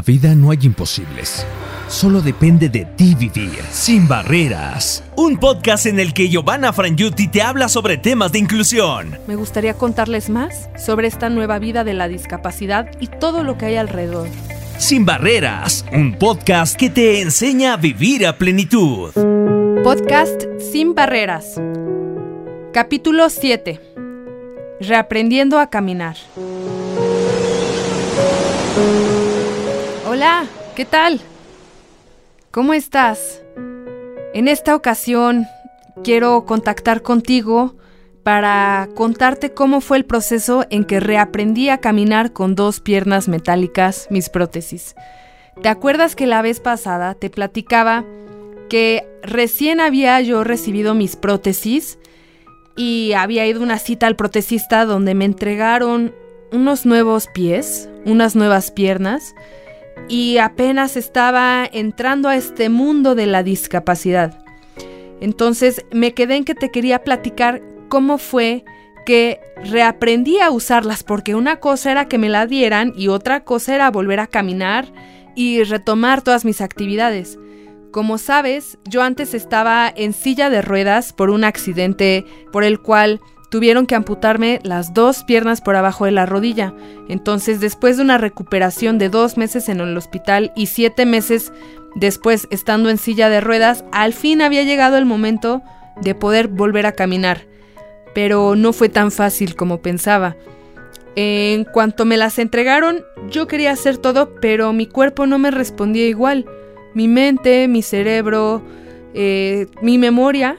la vida no hay imposibles. Solo depende de ti vivir sin barreras. Un podcast en el que Giovanna Frangiuti te habla sobre temas de inclusión. Me gustaría contarles más sobre esta nueva vida de la discapacidad y todo lo que hay alrededor. Sin barreras, un podcast que te enseña a vivir a plenitud. Podcast Sin barreras. Capítulo 7. Reaprendiendo a caminar. Hola, ¿qué tal? ¿Cómo estás? En esta ocasión quiero contactar contigo para contarte cómo fue el proceso en que reaprendí a caminar con dos piernas metálicas, mis prótesis. ¿Te acuerdas que la vez pasada te platicaba que recién había yo recibido mis prótesis y había ido a una cita al protesista donde me entregaron unos nuevos pies, unas nuevas piernas, y apenas estaba entrando a este mundo de la discapacidad. Entonces me quedé en que te quería platicar cómo fue que reaprendí a usarlas, porque una cosa era que me la dieran y otra cosa era volver a caminar y retomar todas mis actividades. Como sabes, yo antes estaba en silla de ruedas por un accidente por el cual tuvieron que amputarme las dos piernas por abajo de la rodilla. Entonces, después de una recuperación de dos meses en el hospital y siete meses después estando en silla de ruedas, al fin había llegado el momento de poder volver a caminar. Pero no fue tan fácil como pensaba. En cuanto me las entregaron, yo quería hacer todo, pero mi cuerpo no me respondía igual. Mi mente, mi cerebro, eh, mi memoria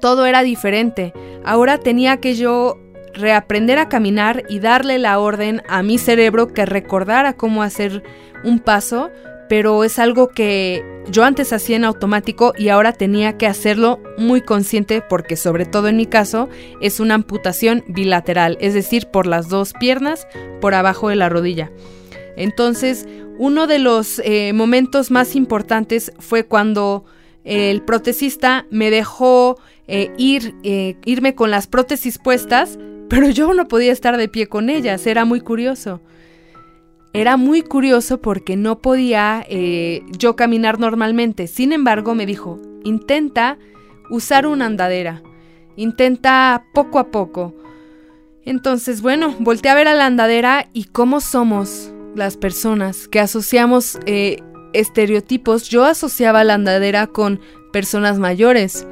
todo era diferente. Ahora tenía que yo reaprender a caminar y darle la orden a mi cerebro que recordara cómo hacer un paso, pero es algo que yo antes hacía en automático y ahora tenía que hacerlo muy consciente porque sobre todo en mi caso es una amputación bilateral, es decir, por las dos piernas por abajo de la rodilla. Entonces, uno de los eh, momentos más importantes fue cuando el protecista me dejó eh, ir, eh, irme con las prótesis puestas, pero yo no podía estar de pie con ellas, era muy curioso. Era muy curioso porque no podía eh, yo caminar normalmente. Sin embargo, me dijo, intenta usar una andadera, intenta poco a poco. Entonces, bueno, volteé a ver a la andadera y cómo somos las personas que asociamos estereotipos. Yo asociaba la andadera con personas mayores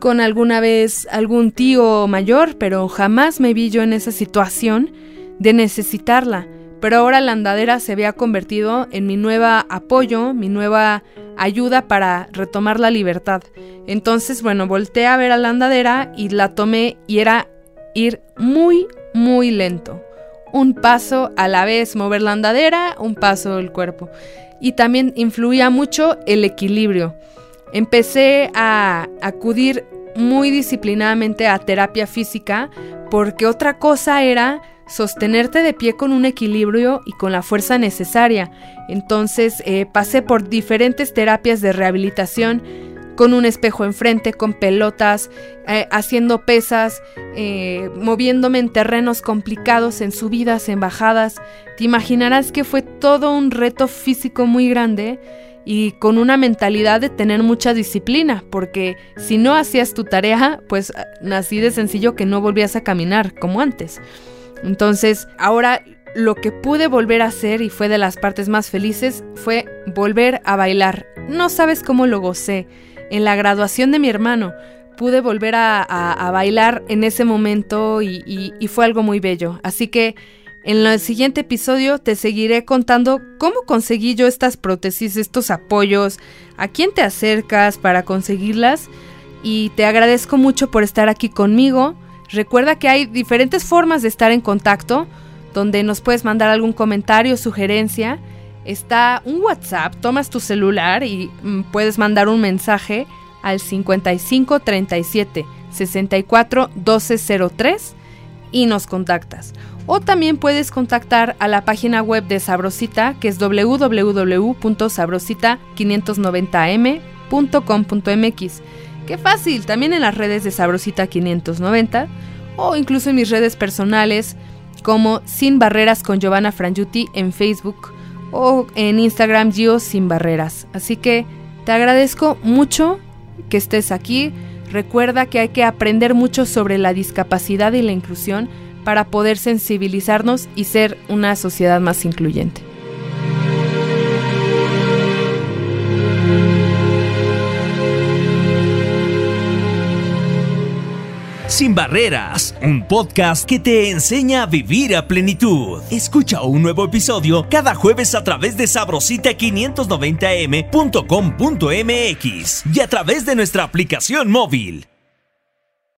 con alguna vez algún tío mayor, pero jamás me vi yo en esa situación de necesitarla. Pero ahora la andadera se había convertido en mi nueva apoyo, mi nueva ayuda para retomar la libertad. Entonces, bueno, volteé a ver a la andadera y la tomé y era ir muy, muy lento. Un paso a la vez, mover la andadera, un paso del cuerpo. Y también influía mucho el equilibrio. Empecé a acudir muy disciplinadamente a terapia física porque otra cosa era sostenerte de pie con un equilibrio y con la fuerza necesaria. Entonces eh, pasé por diferentes terapias de rehabilitación con un espejo enfrente, con pelotas, eh, haciendo pesas, eh, moviéndome en terrenos complicados, en subidas, en bajadas. Te imaginarás que fue todo un reto físico muy grande y con una mentalidad de tener mucha disciplina, porque si no hacías tu tarea, pues nací de sencillo que no volvías a caminar como antes. Entonces, ahora lo que pude volver a hacer y fue de las partes más felices fue volver a bailar. No sabes cómo lo gocé. En la graduación de mi hermano pude volver a, bailar en ese momento y fue algo muy bello. Así que en el siguiente episodio te seguiré contando cómo conseguí yo estas prótesis, estos apoyos, a quién te acercas para conseguirlas y te agradezco mucho por estar aquí conmigo. Recuerda que hay diferentes formas de estar en contacto donde nos puedes mandar algún comentario, sugerencia. Está un WhatsApp, tomas tu celular y mm, puedes mandar un mensaje al 55 37 64 1203 y nos contactas. O también puedes contactar a la página web de Sabrosita, que es www.sabrosita590m.com.mx. Qué fácil, también en las redes de Sabrosita 590 o incluso en mis redes personales como Sin Barreras con Giovanna Frangiuti en Facebook o en Instagram Gio Sin Barreras. Así que te agradezco mucho que estés aquí. Recuerda que hay que aprender mucho sobre la discapacidad y la inclusión para poder sensibilizarnos y ser una sociedad más incluyente. Sin Barreras, un podcast que te enseña a vivir a plenitud. Escucha un nuevo episodio cada jueves a través de sabrosita590m.com.mx y a través de nuestra aplicación móvil.